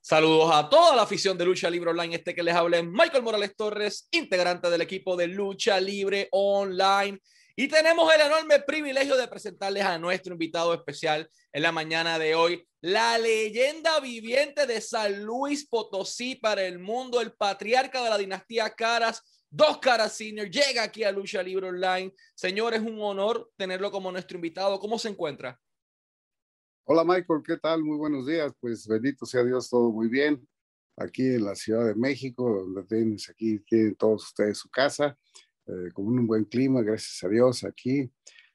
Saludos a toda la afición de Lucha Libre Online. Este que les habla es Michael Morales Torres, integrante del equipo de Lucha Libre Online. Y tenemos el enorme privilegio de presentarles a nuestro invitado especial en la mañana de hoy, la leyenda viviente de San Luis Potosí para el mundo, el patriarca de la dinastía Caras, Dos Caras Senior, llega aquí a Lucha Libre Online. Señor, es un honor tenerlo como nuestro invitado. ¿Cómo se encuentra? Hola Michael, ¿qué tal? Muy buenos días. Pues bendito sea Dios, todo muy bien. Aquí en la Ciudad de México, donde tienes aquí, tienen todos ustedes su casa, eh, con un buen clima, gracias a Dios aquí.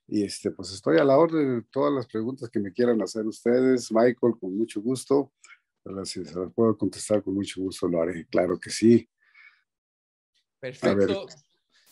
Y este, pues estoy a la orden de todas las preguntas que me quieran hacer ustedes, Michael, con mucho gusto. Si se las puedo contestar con mucho gusto, lo haré, claro que sí. Perfecto.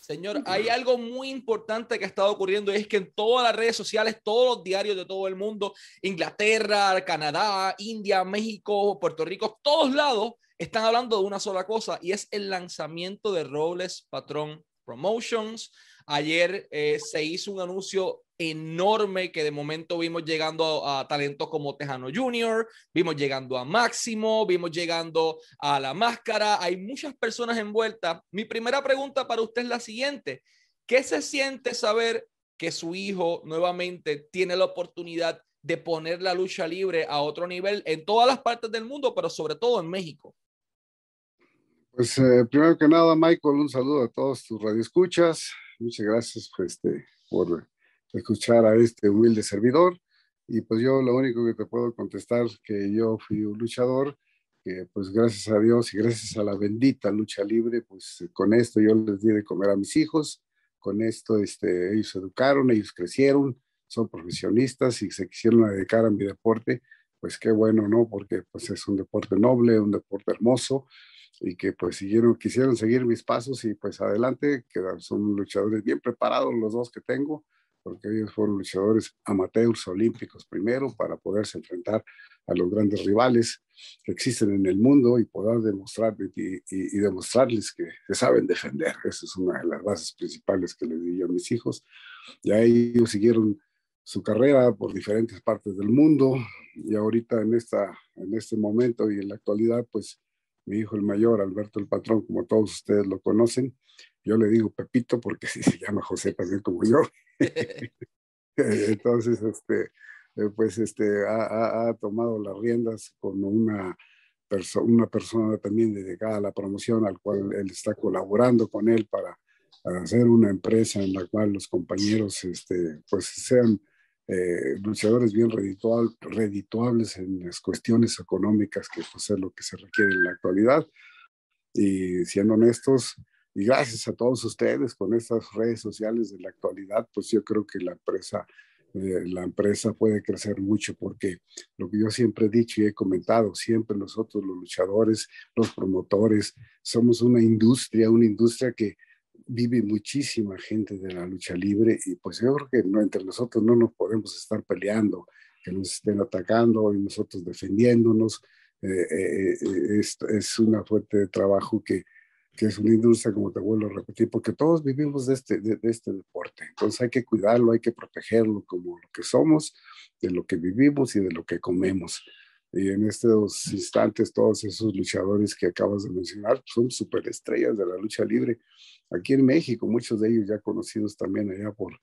Señor, hay algo muy importante que ha estado ocurriendo y es que en todas las redes sociales, todos los diarios de todo el mundo, Inglaterra, Canadá, India, México, Puerto Rico, todos lados están hablando de una sola cosa y es el lanzamiento de Robles Patrón Promotions. Ayer eh, se hizo un anuncio enorme que de momento vimos llegando a, talentos como Tejano Jr., vimos llegando a Máximo, vimos llegando a La Máscara, hay muchas personas envueltas. Mi primera pregunta para usted es la siguiente, ¿qué se siente saber que su hijo nuevamente tiene la oportunidad de poner la lucha libre a otro nivel en todas las partes del mundo, pero sobre todo en México? Pues eh, primero que nada, Michael, un saludo a todos tus radioescuchas. Muchas gracias pues, este, por escuchar a este humilde servidor. Y pues yo lo único que te puedo contestar que yo fui un luchador, que pues gracias a Dios y gracias a la bendita lucha libre, pues con esto yo les di de comer a mis hijos, con esto este, ellos educaron, ellos crecieron, son profesionistas y se quisieron dedicar a mi deporte, pues qué bueno, ¿no? Porque pues es un deporte noble, un deporte hermoso y que pues siguieron, quisieron seguir mis pasos y pues adelante, que son luchadores bien preparados los dos que tengo, porque ellos fueron luchadores amateurs olímpicos primero para poderse enfrentar a los grandes rivales que existen en el mundo y poder demostrar y, demostrarles que se saben defender. Esa es una de las bases principales que les di yo a mis hijos. Y ahí ellos siguieron su carrera por diferentes partes del mundo y ahorita en, esta, en este momento y en la actualidad, pues mi hijo el mayor, Alberto el Patrón, como todos ustedes lo conocen, yo le digo Pepito porque sí se llama José también como yo. Entonces, este, eh, pues este, ha, tomado las riendas con una, una persona también dedicada a la promoción, al cual él está colaborando con él para, hacer una empresa en la cual los compañeros este, pues sean eh, luchadores bien redituables en las cuestiones económicas, que pues, es lo que se requiere en la actualidad. Y siendo honestos, y gracias a todos ustedes con estas redes sociales de la actualidad, pues yo creo que la empresa, eh, la empresa puede crecer mucho porque lo que yo siempre he dicho y he comentado, siempre nosotros los luchadores, los promotores, somos una industria, una industria que vive muchísima gente de la lucha libre y pues yo creo que no, entre nosotros no nos podemos estar peleando, que nos estén atacando y nosotros defendiéndonos. Eh, eh, es, es una fuente de trabajo que que es una industria, como te vuelvo a repetir, porque todos vivimos de este, de, este deporte. Entonces hay que cuidarlo, hay que protegerlo como lo que somos, de lo que vivimos y de lo que comemos. Y en estos instantes, todos esos luchadores que acabas de mencionar son superestrellas de la lucha libre. Aquí en México, muchos de ellos ya conocidos también allá por,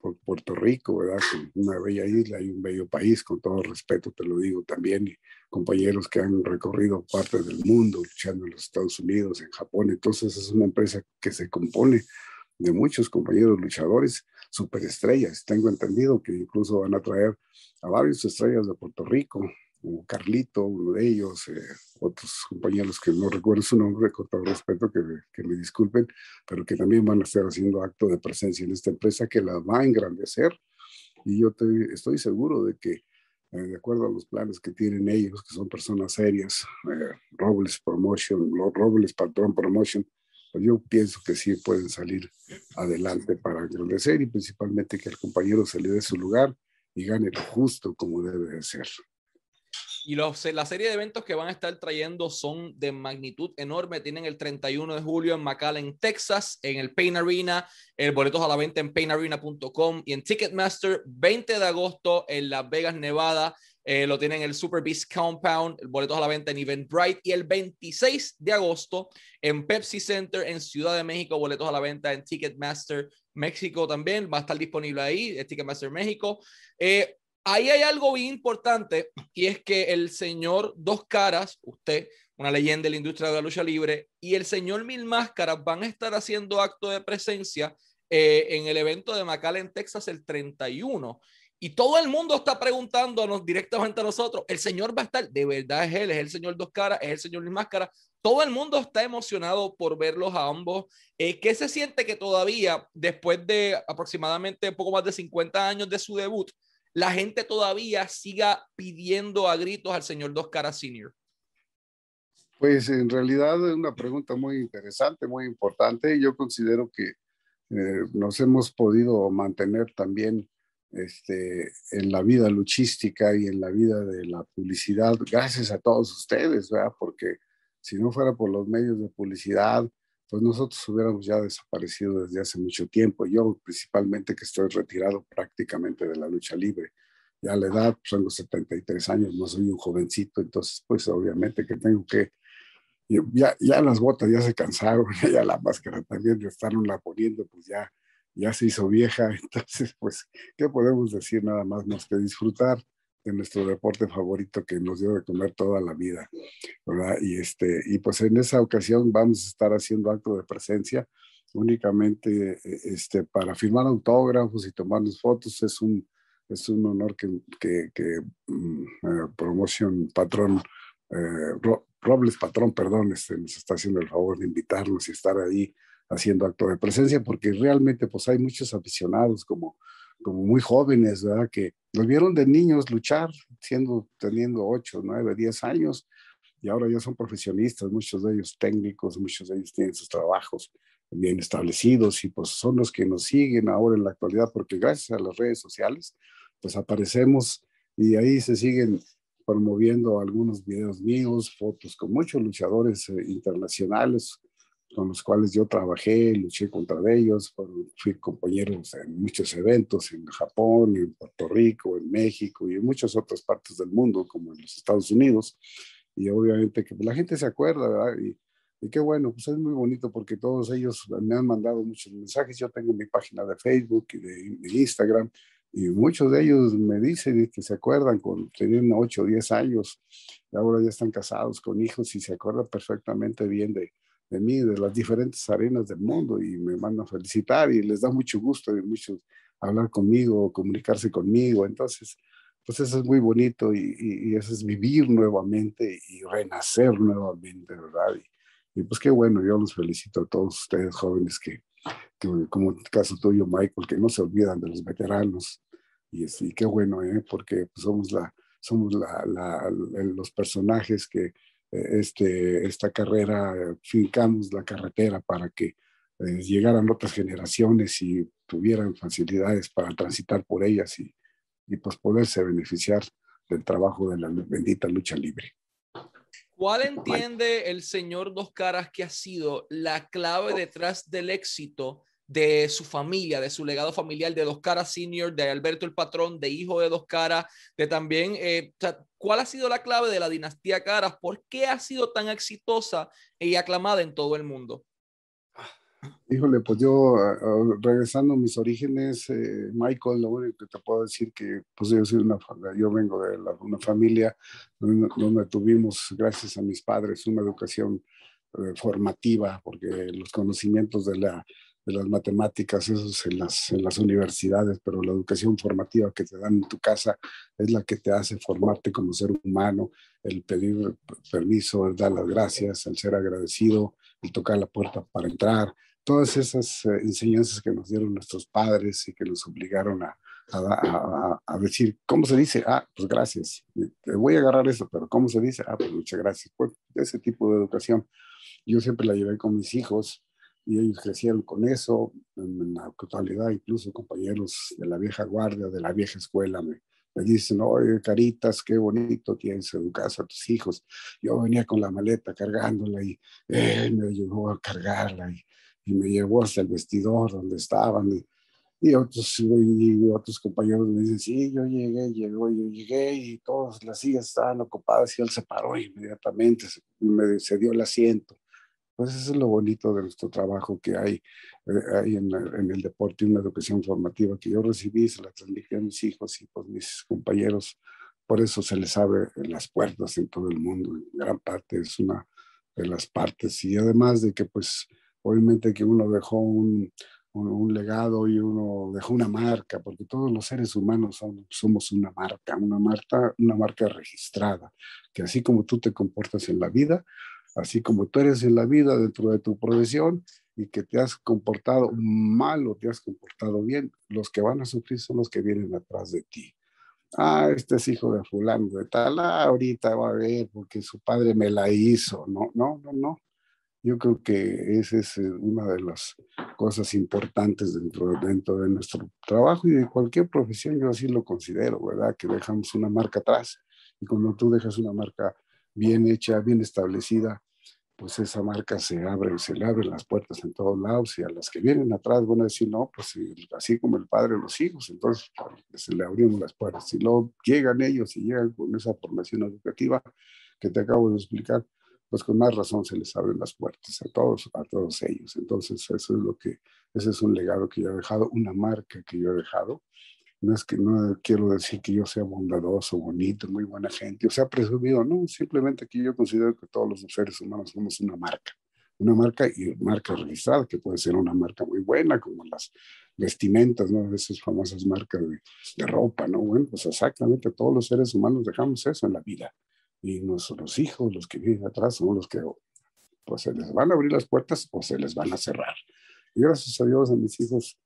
por Puerto Rico, ¿verdad? Una bella isla y un bello país, con todo respeto te lo digo también, y compañeros que han recorrido parte del mundo luchando en los Estados Unidos, en Japón, entonces es una empresa que se compone de muchos compañeros luchadores, superestrellas. Tengo entendido que incluso van a traer a varias estrellas de Puerto Rico, Carlito, uno de ellos, eh, otros compañeros que no recuerdo su nombre, con todo respeto, que, que, me disculpen, pero que también van a estar haciendo acto de presencia en esta empresa que la va a engrandecer. Y yo estoy seguro de que, eh, de acuerdo a los planes que tienen ellos, que son personas serias, eh, Robles Promotion, Robles Patrón Promotion, pues yo pienso que sí pueden salir adelante para engrandecer y principalmente que el compañero se le dé su lugar y gane lo justo como debe de ser. Y los, la serie de eventos que van a estar trayendo son de magnitud enorme. Tienen el 31 de julio en McAllen, Texas, en el Pain Arena. El boleto a la venta en painarena.com y en Ticketmaster. 20 de agosto en Las Vegas, Nevada, Eh, lo tienen en el Super Beast Compound, el boletos a la venta en Eventbrite. Y el 26 de agosto en Pepsi Center en Ciudad de México, boletos a la venta en Ticketmaster México también. Va a estar disponible ahí, Ticketmaster México. Eh, ahí hay algo bien importante y es que el señor Dos Caras, usted, una leyenda de la industria de la lucha libre, y el señor Mil Máscaras van a estar haciendo acto de presencia eh, en el evento de McAllen, Texas, el 31. Y todo el mundo está preguntándonos directamente a nosotros, el señor va a estar, de verdad es él, es el señor Dos Caras, es el señor Mil Máscaras. Todo el mundo está emocionado por verlos a ambos. Eh, ¿Qué se siente que todavía, después de aproximadamente poco más de 50 años de su debut, la gente todavía siga pidiendo a gritos al señor Dos Caras Senior? Pues en realidad es una pregunta muy interesante, muy importante. Yo considero que eh, nos hemos podido mantener también este, en la vida luchística y en la vida de la publicidad, gracias a todos ustedes, ¿verdad? Porque si no fuera por los medios de publicidad, pues nosotros hubiéramos ya desaparecido desde hace mucho tiempo. Yo principalmente que estoy retirado prácticamente de la lucha libre. Ya la edad, pues tengo 73 años, no soy un jovencito, entonces pues obviamente que tengo que ya, ya las botas ya se cansaron, ya la máscara también de la poniendo, pues ya, ya se hizo vieja. Entonces, pues, ¿qué podemos decir nada más más que disfrutar de nuestro deporte favorito que nos dio de comer toda la vida, ¿verdad? Y, este, y pues en esa ocasión vamos a estar haciendo acto de presencia únicamente e, este, para firmar autógrafos y tomarnos fotos. Es un, es un honor que, que, que mm, eh, Promotion Patrón eh, Robles Patrón, perdón, este, nos está haciendo el favor de invitarnos y estar ahí haciendo acto de presencia, porque realmente pues hay muchos aficionados como, como muy jóvenes, ¿verdad? Que los vieron de niños luchar, siendo, teniendo 8, 9, 10 años, y ahora ya son profesionistas, muchos de ellos técnicos, muchos de ellos tienen sus trabajos bien establecidos y pues son los que nos siguen ahora en la actualidad, porque gracias a las redes sociales, pues aparecemos y ahí se siguen promoviendo algunos videos míos, fotos con muchos luchadores eh, internacionales con los cuales yo trabajé, luché contra ellos, fui compañeros en muchos eventos en Japón, en Puerto Rico, en México y en muchas otras partes del mundo, como en los Estados Unidos. Y obviamente que la gente se acuerda, ¿verdad? Y, y qué bueno, pues es muy bonito porque todos ellos me han mandado muchos mensajes. Yo tengo mi página de Facebook y de, de Instagram y muchos de ellos me dicen que se acuerdan cuando tenían 8 o 10 años, y ahora ya están casados con hijos y se acuerdan perfectamente bien de, de mí, de las diferentes arenas del mundo y me mandan a felicitar y les da mucho gusto y mucho hablar conmigo, comunicarse conmigo. Entonces, pues eso es muy bonito y, y, eso es vivir nuevamente y renacer nuevamente, ¿verdad? Y, y, pues qué bueno, yo los felicito a todos ustedes jóvenes que, que como el caso tuyo, Michael, que no se olvidan de los veteranos, y, qué bueno, ¿eh? porque pues, somos, la, somos la, la, los personajes que este, esta carrera, fincamos la carretera para que eh, llegaran otras generaciones y tuvieran facilidades para transitar por ellas y, y pues poderse beneficiar del trabajo de la bendita lucha libre. ¿Cuál entiende el señor Dos Caras que ha sido la clave detrás del éxito de su familia, de su legado familiar, de Dos Caras Senior, de Alberto el Patrón, de hijo de Dos Caras, de también, eh, ¿cuál ha sido la clave de la dinastía Caras? ¿Por qué ha sido tan exitosa y aclamada en todo el mundo? Híjole, pues yo, regresando a mis orígenes, eh, Michael, lo único que te puedo decir que, pues yo soy una, yo vengo de una familia donde, tuvimos, gracias a mis padres, una educación eh, formativa, porque los conocimientos de la de las matemáticas, eso es en las, en las universidades, pero la educación formativa que te dan en tu casa es la que te hace formarte como ser humano, el pedir permiso, el dar las gracias, el ser agradecido, el tocar la puerta para entrar, todas esas eh, enseñanzas que nos dieron nuestros padres y que nos obligaron a, a, a, decir, ¿cómo se dice? Ah, pues gracias. Te voy a agarrar eso, pero ¿cómo se dice? Ah, pues muchas gracias. Pues ese tipo de educación. Yo siempre la llevé con mis hijos y ellos crecieron con eso, en la totalidad, incluso compañeros de la vieja guardia, de la vieja escuela, me, me dicen, oye, Caritas, qué bonito tienes educar a tus hijos. Yo venía con la maleta cargándola y él me ayudó a cargarla y, y, me llevó hasta el vestidor donde estaban. Y, Y otros, y otros compañeros me dicen, sí, yo llegué, llegó, yo llegué y todas las sillas estaban ocupadas y él se paró inmediatamente, se, me, se dio el asiento. Pues es lo bonito de nuestro trabajo que hay, eh, hay en, en, el deporte, una educación formativa que yo recibí, se la transmití a mis hijos y pues mis compañeros, por eso se les abre las puertas en todo el mundo, en gran parte es una de las partes. Y además de que pues obviamente que uno dejó un, un, legado y uno dejó una marca, porque todos los seres humanos somos una marca, una marca, una marca registrada, que así como tú te comportas en la vida, así como tú eres en la vida dentro de tu profesión y que te has comportado mal o te has comportado bien, los que van a sufrir son los que vienen atrás de ti. Ah, este es hijo de fulano de tal, ah, ahorita va a ver porque su padre me la hizo. No, no, no, no. Yo creo que esa es eh, una de las cosas importantes dentro, dentro de nuestro trabajo y de cualquier profesión, yo así lo considero, ¿verdad? Que dejamos una marca atrás y cuando tú dejas una marca bien hecha, bien establecida, pues esa marca se abre, se le abren las puertas en todos lados y a las que vienen atrás van a decir, no, pues así como el padre los hijos, entonces pues, se le abrimos las puertas. Si luego llegan ellos y llegan con esa formación educativa que te acabo de explicar, pues con más razón se les abren las puertas a todos, a todos ellos. Entonces, eso es lo que, ese es un legado que yo he dejado, una marca que yo he dejado. No es que no quiero decir que yo sea bondadoso, bonito, muy buena gente, o sea, presumido, no, simplemente que yo considero que todos los seres humanos somos una marca, una marca y marca registrada, que puede ser una marca muy buena, como las vestimentas, ¿no? Esas famosas marcas de, ropa, ¿no? Bueno, pues exactamente todos los seres humanos dejamos eso en la vida y nuestros hijos, los que vienen atrás, son los que pues se les van a abrir las puertas o se les van a cerrar. Y gracias a Dios a mis hijos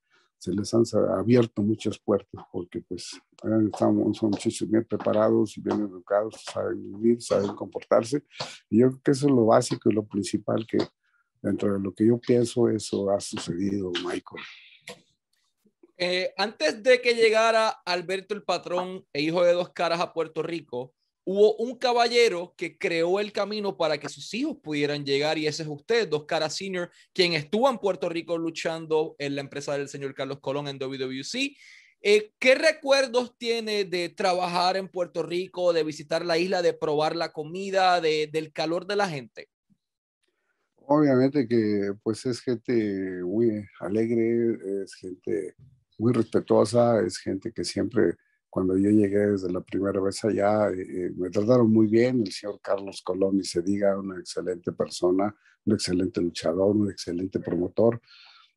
se les han abierto muchas puertas porque pues estamos, son muchachos bien preparados y bien educados, saben vivir, saben comportarse. Y yo creo que eso es lo básico y lo principal que dentro de lo que yo pienso eso ha sucedido, Michael. Eh, antes de que llegara Alberto el patrón e hijo de dos caras a Puerto Rico, hubo un caballero que creó el camino para que sus hijos pudieran llegar y ese es usted, Dos Caras Senior, quien estuvo en Puerto Rico luchando en la empresa del señor Carlos Colón en WWC. Eh, ¿Qué recuerdos tiene de trabajar en Puerto Rico, de visitar la isla, de probar la comida, de, del calor de la gente? Obviamente que pues es gente muy alegre, es gente muy respetuosa, es gente que siempre cuando yo llegué desde la primera vez allá, eh, eh, me trataron muy bien, el señor Carlos Colón, y se diga, una excelente persona, un excelente luchador, un excelente promotor.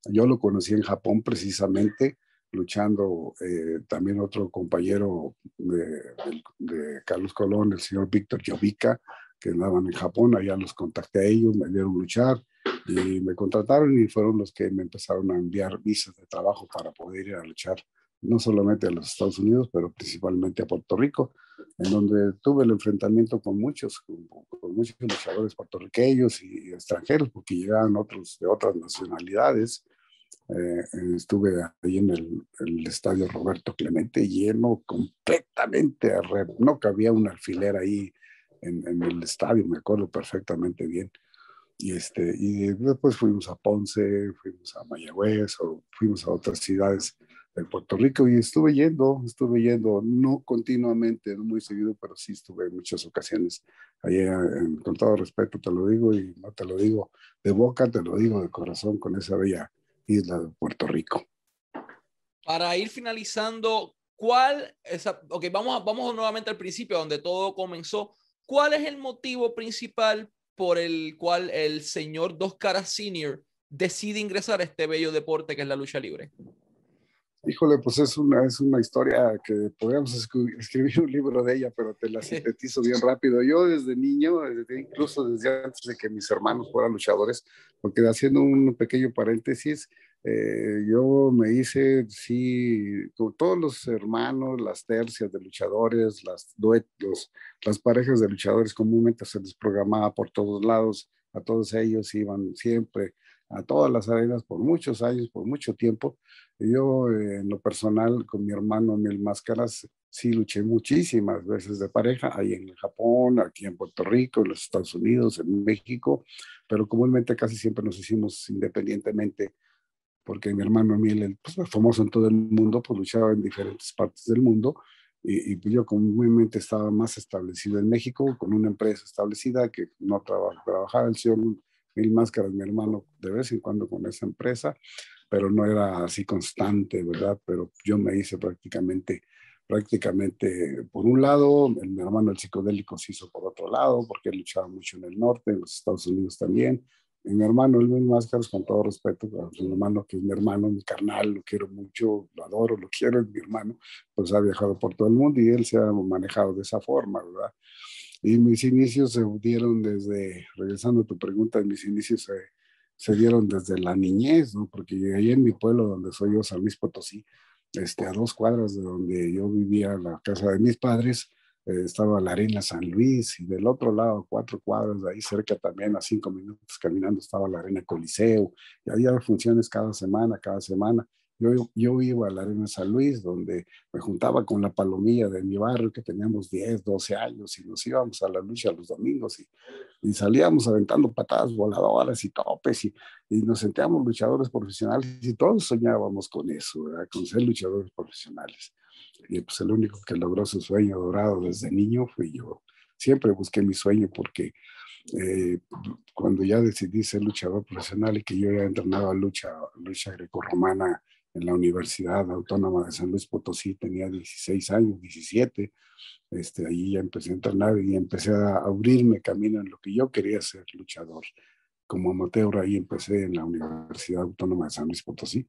Yo lo conocí en Japón precisamente, luchando eh, también otro compañero de, Carlos Colón, el señor Víctor Jovica, que andaban en Japón, allá los contacté a ellos, me dieron luchar y me contrataron y fueron los que me empezaron a enviar visas de trabajo para poder ir a luchar no solamente a los Estados Unidos, pero principalmente a Puerto Rico, en donde tuve el enfrentamiento con muchos, con, muchos luchadores puertorriqueños y, extranjeros, porque llegaban otros de otras nacionalidades. Eh, estuve ahí en el, estadio Roberto Clemente lleno completamente, no cabía un alfiler ahí en, en, el estadio, me acuerdo perfectamente bien. Y, este, y después fuimos a Ponce, fuimos a Mayagüez o fuimos a otras ciudades en Puerto Rico y estuve yendo, estuve yendo, no continuamente, no muy seguido, pero sí estuve en muchas ocasiones. Allá, con todo respeto te lo digo y no te lo digo de boca, te lo digo de corazón con esa bella isla de Puerto Rico. Para ir finalizando, ¿cuál es, ok, vamos, vamos nuevamente al principio donde todo comenzó. ¿Cuál es el motivo principal por el cual el señor Dos Caras Senior decide ingresar a este bello deporte que es la lucha libre? Híjole, pues es una, es una historia que podríamos escribir un libro de ella, pero te la sintetizo bien rápido. Yo desde niño, incluso desde antes de que mis hermanos fueran luchadores, porque haciendo un pequeño paréntesis, eh, yo me hice, sí, con todos los hermanos, las tercias de luchadores, las duetos, las parejas de luchadores comúnmente se les programaba por todos lados, a todos ellos iban siempre a todas las arenas por muchos años, por mucho tiempo. Yo, eh, en lo personal, con mi hermano Mil Máscaras, sí luché muchísimas veces de pareja, ahí en Japón, aquí en Puerto Rico, en los Estados Unidos, en México, pero comúnmente casi siempre nos hicimos independientemente porque mi hermano Emil, pues, famoso en todo el mundo, pues luchaba en diferentes partes del mundo y, pues yo comúnmente estaba más establecido en México con una empresa establecida que no trabajaba el señor Mil Máscaras, mi hermano, de vez en cuando con esa empresa, pero no era así constante, ¿verdad? Pero yo me hice prácticamente, prácticamente por un lado, mi hermano el psicodélico se hizo por otro lado, porque él luchaba mucho en el norte, en los Estados Unidos también, mi hermano, el Luis Máscaras, con todo respeto, mi hermano, que es mi hermano, mi carnal, lo quiero mucho, lo adoro, lo quiero, es mi hermano, pues ha viajado por todo el mundo y él se ha manejado de esa forma, ¿verdad? Y mis inicios se dieron desde, regresando a tu pregunta, mis inicios se, se dieron desde la niñez, ¿no? Porque ahí en mi pueblo, donde soy yo, San Luis Potosí, este, a dos cuadras de donde yo vivía, la casa de mis padres, eh, estaba la Arena San Luis y del otro lado, cuatro cuadras de ahí cerca también, a cinco minutos caminando, estaba la Arena Coliseo y había funciones cada semana, cada semana. Yo, yo iba a la Arena San Luis, donde me juntaba con la palomilla de mi barrio, que teníamos 10, 12 años, y nos íbamos a la lucha los domingos y, y salíamos aventando patadas voladoras y topes, y, y, nos sentíamos luchadores profesionales, y todos soñábamos con eso, con ser luchadores profesionales y pues el único que logró su sueño dorado desde niño fui yo. Siempre busqué mi sueño porque eh, cuando ya decidí ser luchador profesional y que yo ya entrenaba lucha, lucha grecorromana en la Universidad Autónoma de San Luis Potosí, tenía 16 años, 17, este, ahí ya empecé a entrenar y empecé a abrirme camino en lo que yo quería ser luchador. Como amateur ahí empecé en la Universidad Autónoma de San Luis Potosí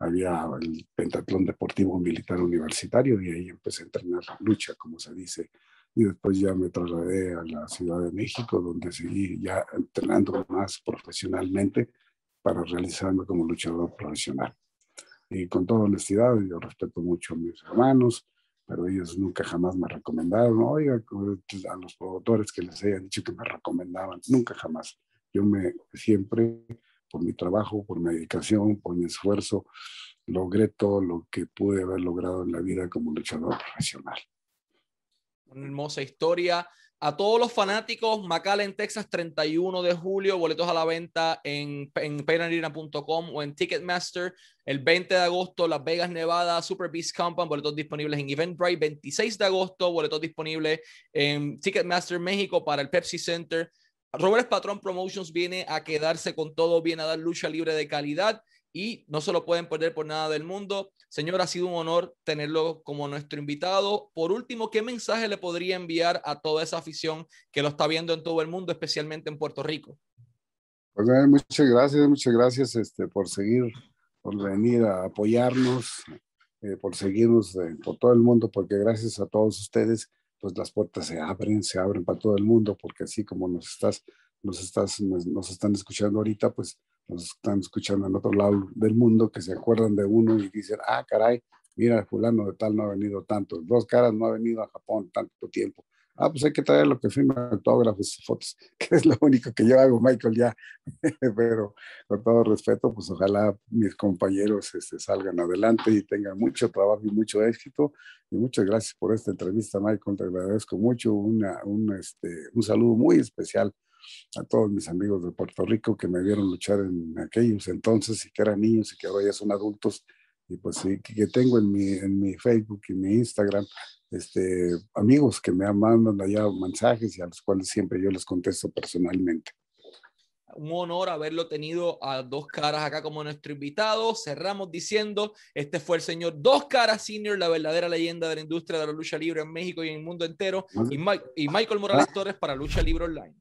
había el pentatlón deportivo militar universitario y ahí empecé a entrenar lucha, como se dice. Y después ya me trasladé a la Ciudad de México, donde seguí ya entrenando más profesionalmente para realizarme como luchador profesional. Y con toda honestidad, yo respeto mucho a mis hermanos, pero ellos nunca jamás me recomendaron, oiga, a los promotores que les hayan dicho que me recomendaban, nunca jamás. Yo me siempre por mi trabajo, por mi dedicación, por mi esfuerzo, logré todo lo que pude haber logrado en la vida como luchador profesional. Una hermosa historia. A todos los fanáticos, McAllen, Texas, 31 de julio, boletos a la venta en, en o en Ticketmaster. El 20 de agosto, Las Vegas, Nevada, Super Beast Compound, boletos disponibles en Eventbrite. 26 de agosto, boletos disponibles en Ticketmaster México para el Pepsi Center. Robert Patrón Promotions viene a quedarse con todo, viene a dar lucha libre de calidad y no se lo pueden perder por nada del mundo. Señor, ha sido un honor tenerlo como nuestro invitado. Por último, ¿qué mensaje le podría enviar a toda esa afición que lo está viendo en todo el mundo, especialmente en Puerto Rico? Pues eh, muchas gracias, muchas gracias este, por seguir, por venir a apoyarnos, eh, por seguirnos eh, por todo el mundo, porque gracias a todos ustedes pues las puertas se abren, se abren para todo el mundo, porque así como nos estás, nos estás, nos, están escuchando ahorita, pues nos están escuchando en otro lado del mundo que se acuerdan de uno y dicen, ah, caray, mira, fulano de tal no ha venido tanto, dos caras no ha venido a Japón tanto tiempo ah, pues hay que traer lo que firma autógrafos y fotos, que es lo único que yo hago, Michael, ya. Pero con todo respeto, pues ojalá mis compañeros este, salgan adelante y tengan mucho trabajo y mucho éxito. Y muchas gracias por esta entrevista, Michael, te agradezco mucho. Una, un, este, un saludo muy especial a todos mis amigos de Puerto Rico que me vieron luchar en aquellos entonces y que eran niños y que ahora ya son adultos y pues sí, que tengo en mi, en mi Facebook y mi Instagram este, amigos que me mandan allá mensajes y a los cuales siempre yo les contesto personalmente. Un honor haberlo tenido a Dos Caras acá como nuestro invitado. Cerramos diciendo, este fue el señor Dos Caras Senior, la verdadera leyenda de la industria de la lucha libre en México y en el mundo entero, y, y Michael Morales. Torres para Lucha Libre Online.